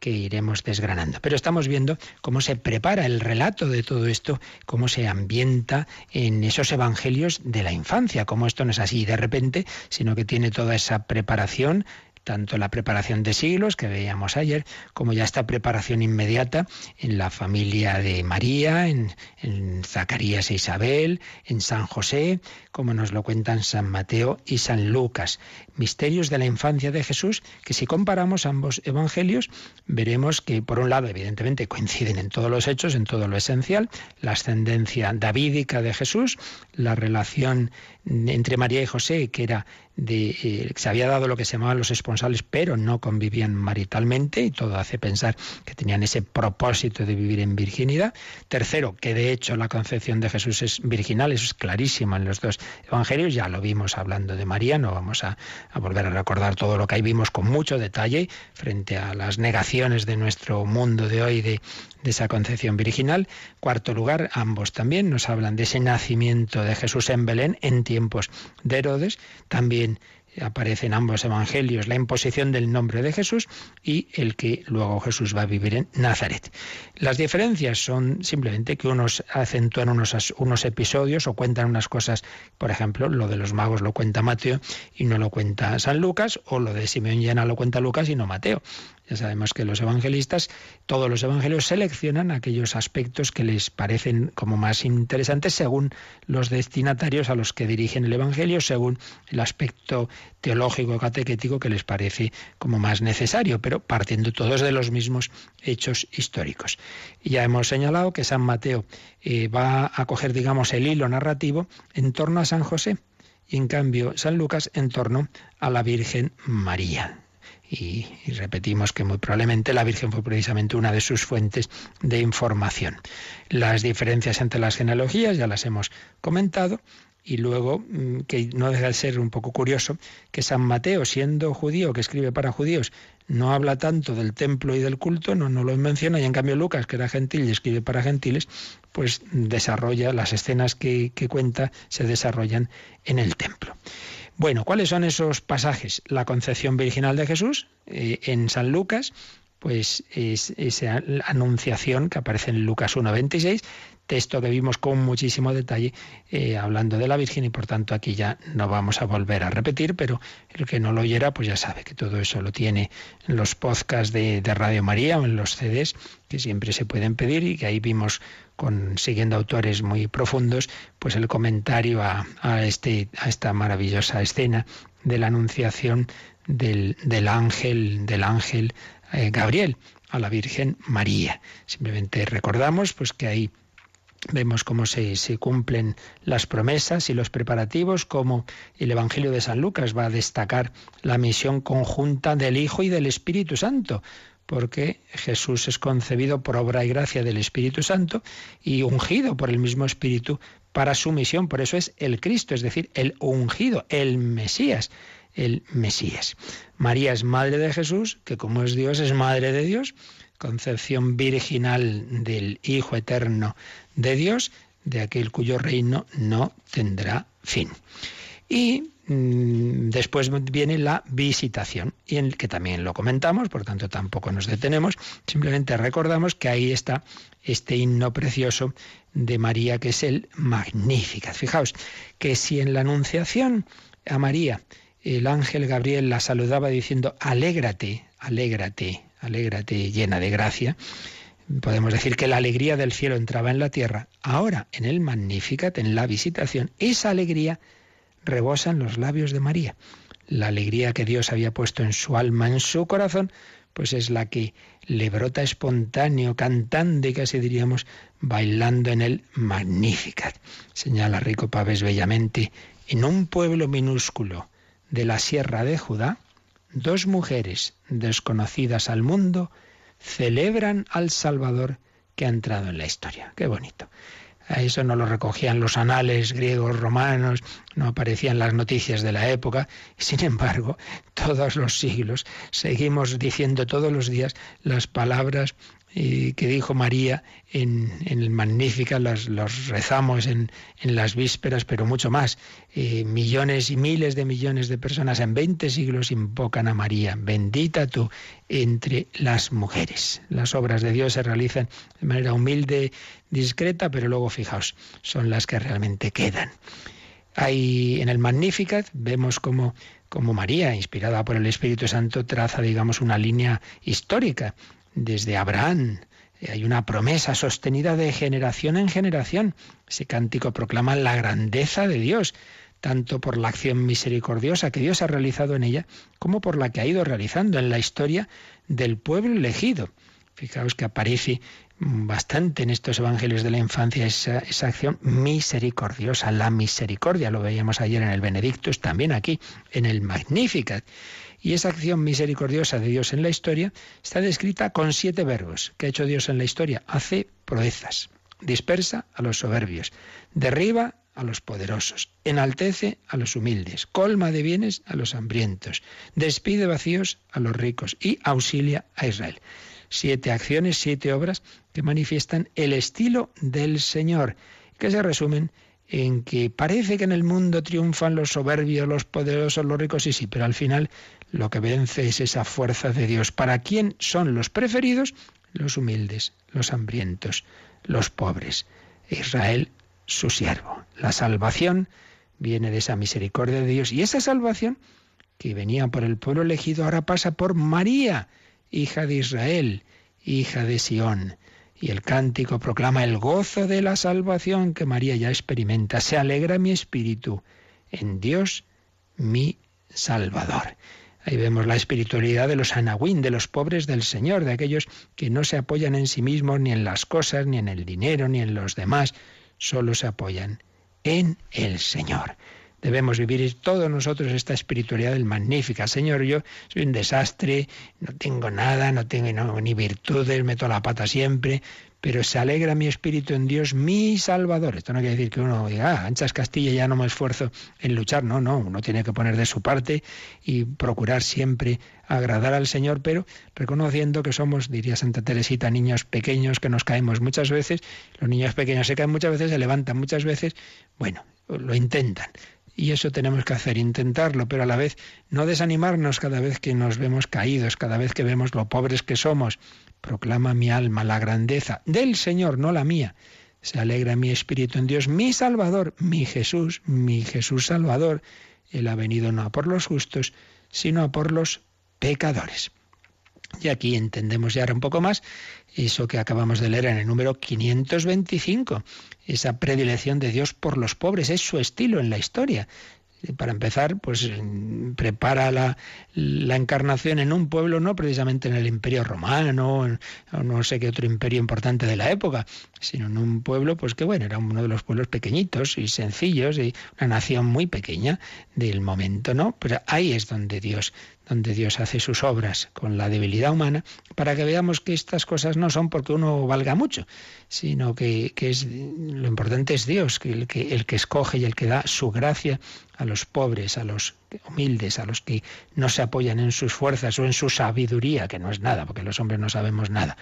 que iremos desgranando. Pero estamos viendo cómo se prepara el relato de todo esto, cómo se ambienta en esos evangelios de la infancia, cómo esto no es así de repente, sino que tiene toda esa preparación tanto la preparación de siglos que veíamos ayer, como ya esta preparación inmediata en la familia de María, en, en, Zacarías e Isabel, en San José, como nos lo cuentan San Mateo y San Lucas. Misterios de la infancia de Jesús, que si comparamos ambos evangelios, veremos que por un lado, evidentemente, coinciden en todos los hechos, en todo lo esencial, la ascendencia davídica de Jesús, la relación entre María y José, que era eh, se había dado lo que se llamaban los esponsales, pero no convivían maritalmente, y todo hace pensar que tenían ese propósito de vivir en virginidad. Tercero, que de hecho la concepción de Jesús es virginal, eso es clarísimo en los dos evangelios, ya lo vimos hablando de María, no vamos a, a volver a recordar todo lo que ahí vimos con mucho detalle frente a las negaciones de nuestro mundo de hoy de, de esa concepción virginal. Cuarto lugar, ambos también nos hablan de ese nacimiento de Jesús en Belén en tiempos de Herodes, también aparece en ambos evangelios la imposición del nombre de Jesús y el que luego Jesús va a vivir en Nazaret. Las diferencias son simplemente que unos acentúan unos, unos episodios o cuentan unas cosas, por ejemplo, lo de los magos lo cuenta Mateo y no lo cuenta San Lucas, o lo de Simeón y Ana lo cuenta Lucas y no Mateo. Ya sabemos que los evangelistas, todos los evangelios seleccionan aquellos aspectos que les parecen como más interesantes según los destinatarios a los que dirigen el evangelio, según el aspecto teológico catequético que les parece como más necesario, pero partiendo todos de los mismos hechos históricos. Y ya hemos señalado que San Mateo eh, va a coger, digamos, el hilo narrativo en torno a San José y en cambio San Lucas en torno a la Virgen María. Y, repetimos que muy probablemente la Virgen fue precisamente una de sus fuentes de información. Las diferencias entre las genealogías ya las hemos comentado. Y luego, que no deja de ser un poco curioso, que San Mateo, siendo judío, que escribe para judíos, no habla tanto del templo y del culto, no, no lo menciona, y en cambio Lucas, que era gentil y escribe para gentiles, pues desarrolla, las escenas que, que cuenta se desarrollan en el templo. Bueno, ¿cuáles son esos pasajes? La concepción virginal de Jesús eh, en San Lucas, pues es esa anunciación que aparece en Lucas 1.26, texto que vimos con muchísimo detalle eh, hablando de la Virgen y por tanto aquí ya no vamos a volver a repetir, pero el que no lo oyera pues ya sabe que todo eso lo tiene en los podcasts de, de Radio María o en los CDs que siempre se pueden pedir y que ahí vimos con siguiendo autores muy profundos, pues el comentario a, este, a esta maravillosa escena de la anunciación del, del ángel, del ángel eh, Gabriel a la Virgen María. Simplemente recordamos pues que ahí Vemos cómo se, se, cumplen las promesas y los preparativos, cómo el Evangelio de San Lucas va a destacar la misión conjunta del Hijo y del Espíritu Santo, porque Jesús es concebido por obra y gracia del Espíritu Santo y ungido por el mismo Espíritu para su misión. Por eso es el Cristo, es decir, el ungido, el Mesías, el Mesías. María es madre de Jesús, que como es Dios, es madre de Dios concepción virginal del Hijo Eterno de Dios, de aquel cuyo reino no tendrá fin. Y después viene la visitación, y en que también lo comentamos, por tanto tampoco nos detenemos, simplemente recordamos que ahí está este himno precioso de María, que es el Magnificat. Fijaos que si en la Anunciación a María el ángel Gabriel la saludaba diciendo, alégrate, alégrate, alégrate llena de gracia, podemos decir que la alegría del cielo entraba en la tierra. Ahora, en el Magnificat, en la visitación, esa alegría rebosa en los labios de María. La alegría que Dios había puesto en su alma, en su corazón, pues es la que le brota espontáneo, cantando y casi diríamos bailando en el Magnificat. Señala Rico Pávez bellamente, en un pueblo minúsculo de la Sierra de Judá, dos mujeres desconocidas al mundo celebran al Salvador que ha entrado en la historia. Qué bonito. Eso no lo recogían los anales griegos, romanos, no aparecían las noticias de la época. Sin embargo, todos los siglos seguimos diciendo todos los días las palabras que dijo María en, el Magnífica, los, rezamos en, las vísperas, pero mucho más. Eh, millones y miles de millones de personas en 20 siglos invocan a María. Bendita tú entre las mujeres. Las obras de Dios se realizan de manera humilde, discreta, pero luego fijaos, son las que realmente quedan. Hay en el Magnificat vemos como como María, inspirada por el Espíritu Santo, traza, digamos, una línea histórica desde Abraham. Hay una promesa sostenida de generación en generación. Ese cántico proclama la grandeza de Dios, tanto por la acción misericordiosa que Dios ha realizado en ella, como por la que ha ido realizando en la historia del pueblo elegido. Fijaos que aparece bastante en estos evangelios de la infancia esa, esa, acción misericordiosa, la misericordia, lo veíamos ayer en el Benedictus, también aquí en el Magnificat. Y esa acción misericordiosa de Dios en la historia está descrita con siete verbos que ha hecho Dios en la historia. Hace proezas, dispersa a los soberbios, derriba a los poderosos, enaltece a los humildes, colma de bienes a los hambrientos, despide vacíos a los ricos y auxilia a Israel. Siete acciones, siete obras que manifiestan el estilo del Señor, que se resumen en que parece que en el mundo triunfan los soberbios, los poderosos, los ricos, y sí, pero al final lo que vence es esa fuerza de Dios. ¿Para quién son los preferidos? Los humildes, los hambrientos, los pobres. Israel, su siervo. La salvación viene de esa misericordia de Dios y esa salvación que venía por el pueblo elegido ahora pasa por María, hija de Israel, hija de Sión. Y el cántico proclama el gozo de la salvación que María ya experimenta. Se alegra mi espíritu en Dios mi Salvador. Ahí vemos la espiritualidad de los anahuín, de los pobres del Señor, de aquellos que no se apoyan en sí mismos, ni en las cosas, ni en el dinero, ni en los demás, solo se apoyan en el Señor. Debemos vivir todos nosotros esta espiritualidad del magnífica. Señor, yo soy un desastre, no tengo nada, no tengo ni virtudes, meto la pata siempre, pero se alegra mi espíritu en Dios, mi Salvador. Esto no quiere decir que uno diga, ah, anchas Castilla, ya no me esfuerzo en luchar. No, no, uno tiene que poner de su parte y procurar siempre agradar al Señor, pero reconociendo que somos, diría Santa Teresita, niños pequeños que nos caemos muchas veces. Los niños pequeños se caen muchas veces, se levantan muchas veces. Bueno, lo intentan. Y eso tenemos que hacer, intentarlo, pero a la vez no desanimarnos cada vez que nos vemos caídos, cada vez que vemos lo pobres que somos, Proclama mi alma la grandeza del Señor, no la mía. Se alegra mi espíritu en Dios, mi Salvador, mi Jesús, mi Jesús Salvador. Él ha venido no por los justos, sino por los pecadores. Y aquí entendemos ya un poco más eso que acabamos de leer en el número 525, esa predilección de Dios por los pobres, es su estilo en la historia para empezar, pues prepara la, encarnación en un pueblo, no precisamente en el imperio romano, o no sé qué otro imperio importante de la época, sino en un pueblo, pues que bueno, era uno de los pueblos pequeñitos y sencillos, y una nación muy pequeña del momento, ¿no? Pero ahí es donde Dios donde Dios hace sus obras con la debilidad humana, para que veamos que estas cosas no son porque uno valga mucho, sino que, es, lo importante es Dios, que el, que el que escoge y el que da su gracia a los pobres, a los humildes, a los que no se apoyan en sus fuerzas o en su sabiduría, que no es nada, porque los hombres no sabemos nada.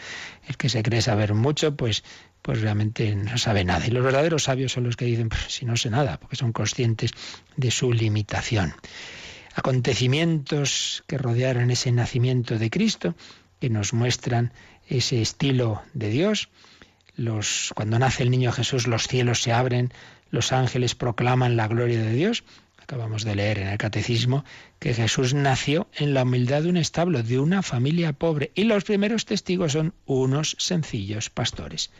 El que se cree saber mucho, pues, pues realmente no sabe nada. Y los verdaderos sabios son los que dicen, pues si no sé nada, porque son conscientes de su limitación acontecimientos que rodearon ese nacimiento de Cristo, que nos muestran ese estilo de Dios. Los, cuando nace el niño Jesús, los cielos se abren, los ángeles proclaman la gloria de Dios. Acabamos de leer en el catecismo que Jesús nació en la humildad de un establo, de una familia pobre, y los primeros testigos son unos sencillos pastores.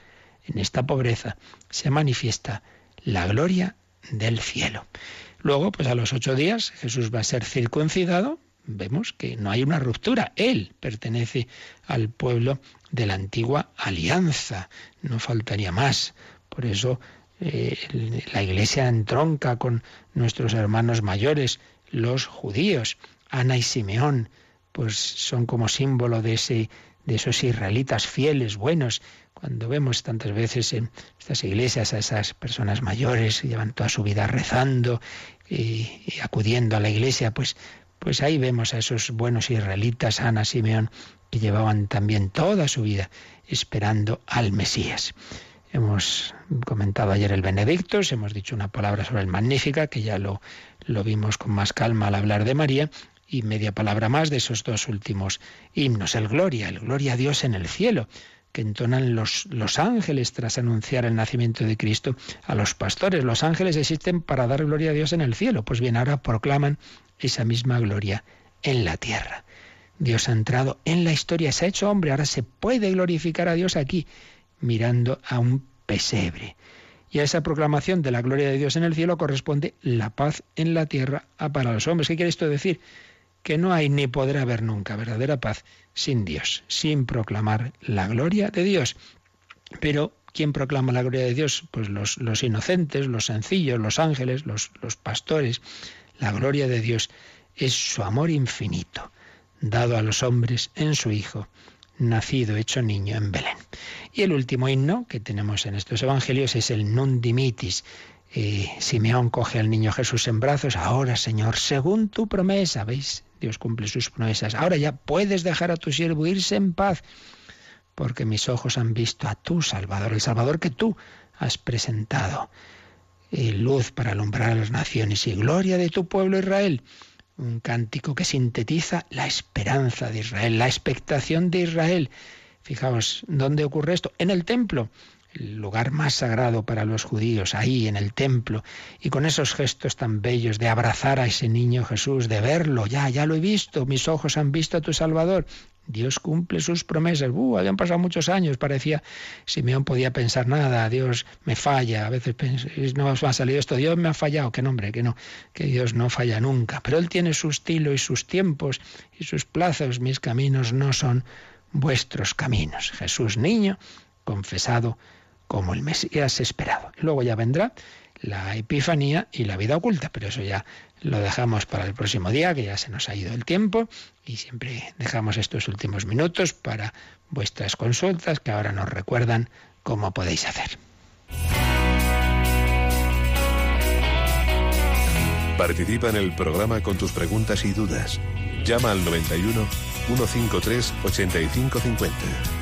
En esta pobreza se manifiesta la gloria del cielo. Luego, pues a los ocho días Jesús va a ser circuncidado. Vemos que no hay una ruptura. Él pertenece al pueblo de la antigua alianza. No faltaría más. Por eso eh, la iglesia entronca con nuestros hermanos mayores, los judíos. Ana y Simeón, pues son como símbolo de ese de esos israelitas fieles, buenos, cuando vemos tantas veces en estas iglesias a esas personas mayores que llevan toda su vida rezando y, acudiendo a la iglesia, pues, pues ahí vemos a esos buenos israelitas, Ana, Simeón, que llevaban también toda su vida esperando al Mesías. Hemos comentado ayer el Benedictus, hemos dicho una palabra sobre el Magnífica, que ya lo, lo vimos con más calma al hablar de María, y media palabra más de esos dos últimos himnos, el Gloria, el Gloria a Dios en el cielo que entonan los, los ángeles tras anunciar el nacimiento de Cristo a los pastores. Los ángeles existen para dar gloria a Dios en el cielo. Pues bien, ahora proclaman esa misma gloria en la tierra. Dios ha entrado en la historia, se ha hecho hombre, ahora se puede glorificar a Dios aquí, mirando a un pesebre. Y a esa proclamación de la gloria de Dios en el cielo corresponde la paz en la tierra para los hombres. ¿Qué quiere esto decir? Que no hay ni podrá haber nunca verdadera paz sin Dios, sin proclamar la gloria de Dios. Pero, ¿quién proclama la gloria de Dios? Pues los, los inocentes, los sencillos, los ángeles, los, los pastores. La gloria de Dios es su amor infinito, dado a los hombres en su Hijo, nacido, hecho niño en Belén. Y el último himno que tenemos en estos evangelios es el Nun Dimitis, y Simeón coge al niño Jesús en brazos. Ahora, Señor, según tu promesa, ¿veis? Dios cumple sus promesas. Ahora ya puedes dejar a tu siervo irse en paz, porque mis ojos han visto a tu Salvador, el Salvador que tú has presentado. Y luz para alumbrar a las naciones y gloria de tu pueblo Israel. Un cántico que sintetiza la esperanza de Israel, la expectación de Israel. Fijaos, ¿dónde ocurre esto? En el templo el lugar más sagrado para los judíos, ahí en el templo, y con esos gestos tan bellos de abrazar a ese niño Jesús, de verlo, ya, ya lo he visto, mis ojos han visto a tu Salvador. Dios cumple sus promesas. Uh, habían pasado muchos años, parecía Simeón podía pensar nada, Dios me falla, a veces no me ha salido esto, Dios me ha fallado, que nombre, que no, que Dios no falla nunca, pero Él tiene su estilo y sus tiempos y sus plazos, mis caminos no son vuestros caminos. Jesús niño, confesado como el Mesías esperado. Luego ya vendrá la Epifanía y la vida oculta, pero eso ya lo dejamos para el próximo día, que ya se nos ha ido el tiempo, y siempre dejamos estos últimos minutos para vuestras consultas, que ahora nos recuerdan cómo podéis hacer. Participa en el programa con tus preguntas y dudas. Llama al 91 153 8550.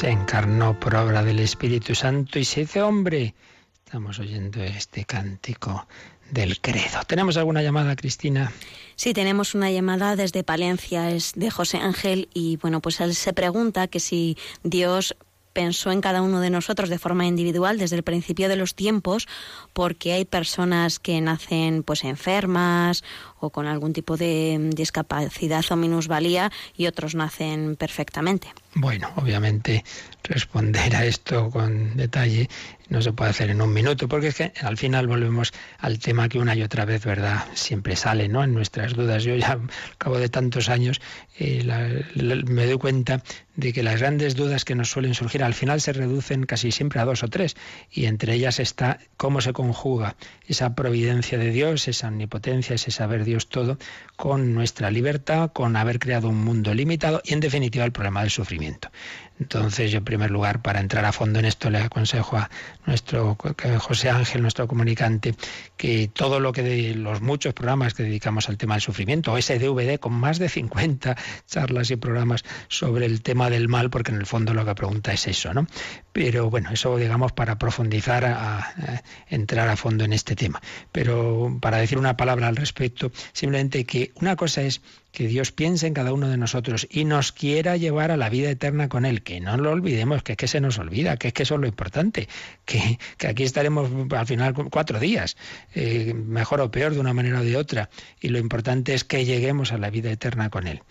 se encarnó por obra del Espíritu Santo y se hizo hombre. Estamos oyendo este cántico del credo. ¿Tenemos alguna llamada, Cristina? Sí, tenemos una llamada desde Palencia, es de José Ángel, y bueno, pues él se pregunta que si Dios pensó en cada uno de nosotros de forma individual desde el principio de los tiempos, porque hay personas que nacen pues enfermas o con algún tipo de discapacidad o minusvalía y otros nacen perfectamente. Bueno, obviamente responder a esto con detalle no se puede hacer en un minuto, porque es que al final volvemos al tema que una y otra vez, ¿verdad? Siempre sale, ¿no? En nuestras dudas. Yo ya al cabo de tantos años eh, me doy cuenta de que las grandes dudas que nos suelen surgir al final se reducen casi siempre a dos o tres, y entre ellas está cómo se conjuga esa providencia de Dios, esa omnipotencia, ese saber Dios todo, con nuestra libertad, con haber creado un mundo limitado y en definitiva el problema del sufrimiento. Entonces yo en primer lugar, para entrar a fondo en esto, le aconsejo a nuestro José Ángel, nuestro comunicante, que todo lo que de los muchos programas que dedicamos al tema del sufrimiento, o ese DVD con más de 50 charlas y programas sobre el tema del mal, porque en el fondo lo que pregunta es eso, ¿no? Pero bueno, eso digamos para profundizar, entrar a fondo en este tema. Pero para decir una palabra al respecto, simplemente que una cosa es que Dios piense en cada uno de nosotros y nos quiera llevar a la vida eterna con Él. Que no lo olvidemos, que es que se nos olvida, que es que eso es lo importante, que, que aquí estaremos al final cuatro días, eh, mejor o peor de una manera o de otra. Y lo importante es que lleguemos a la vida eterna con Él.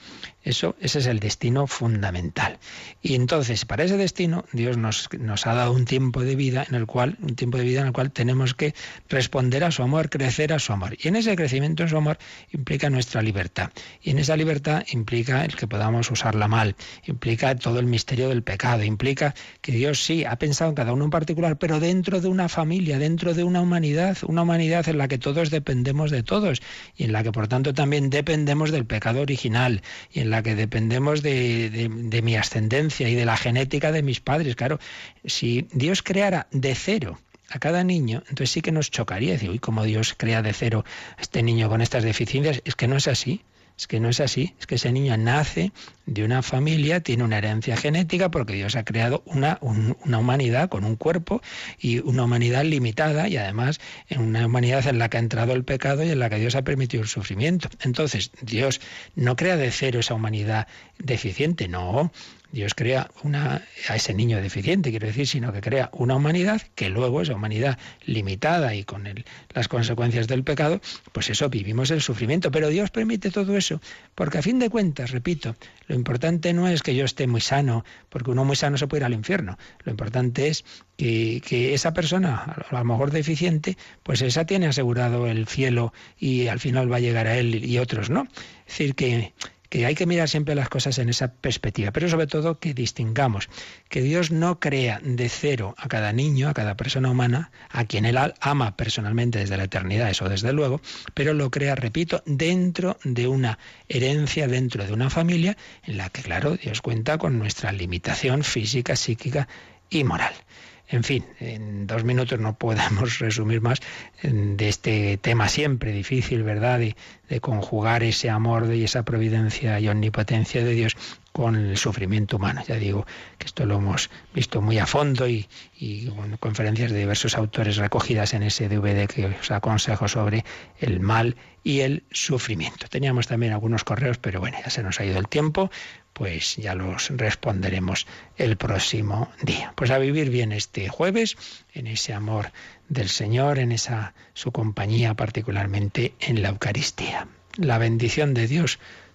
Eso, ese es el destino fundamental. Y entonces, para ese destino, Dios nos, nos ha dado un tiempo de vida en el cual, un tiempo de vida en el cual tenemos que responder a su amor, crecer a su amor. Y en ese crecimiento en su amor implica nuestra libertad. Y en esa libertad implica el que podamos usarla mal, implica todo el misterio del pecado, implica que Dios sí ha pensado en cada uno en particular, pero dentro de una familia, dentro de una humanidad, una humanidad en la que todos dependemos de todos y en la que por tanto también dependemos del pecado original y en la que dependemos de, mi ascendencia y de la genética de mis padres. Claro, si Dios creara de cero a cada niño, entonces sí que nos chocaría decir, uy, ¿cómo Dios crea de cero a este niño con estas deficiencias? Es que no es así. Es que no es así, es que ese niño nace de una familia, tiene una herencia genética porque Dios ha creado una, una humanidad con un cuerpo y una humanidad limitada y además en una humanidad en la que ha entrado el pecado y en la que Dios ha permitido el sufrimiento. Entonces, Dios no crea de cero esa humanidad deficiente, no. Dios crea una, a ese niño deficiente, quiero decir, sino que crea una humanidad que luego, esa humanidad limitada y con las consecuencias del pecado, pues eso, vivimos el sufrimiento. Pero Dios permite todo eso, porque a fin de cuentas, repito, lo importante no es que yo esté muy sano, porque uno muy sano se puede ir al infierno. Lo importante es que, que esa persona, a lo mejor deficiente, pues esa tiene asegurado el cielo y al final va a llegar a él y otros no. Es decir, que que hay que mirar siempre las cosas en esa perspectiva, pero sobre todo que distingamos que Dios no crea de cero a cada niño, a cada persona humana, a quien Él ama personalmente desde la eternidad, eso desde luego, pero lo crea, repito, dentro de una herencia, dentro de una familia en la que, claro, Dios cuenta con nuestra limitación física, psíquica y moral. En fin, en dos minutos no podemos resumir más de este tema siempre difícil, ¿verdad? De, conjugar ese amor y esa providencia y omnipotencia de Dios con el sufrimiento humano. Ya digo que esto lo hemos visto muy a fondo y, y conferencias de diversos autores recogidas en ese DVD que os aconsejo sobre el mal y el sufrimiento. Teníamos también algunos correos, pero bueno, ya se nos ha ido el tiempo pues ya los responderemos el próximo día. Pues a vivir bien este jueves en ese amor del Señor, en esa su compañía, particularmente en la Eucaristía. La bendición de Dios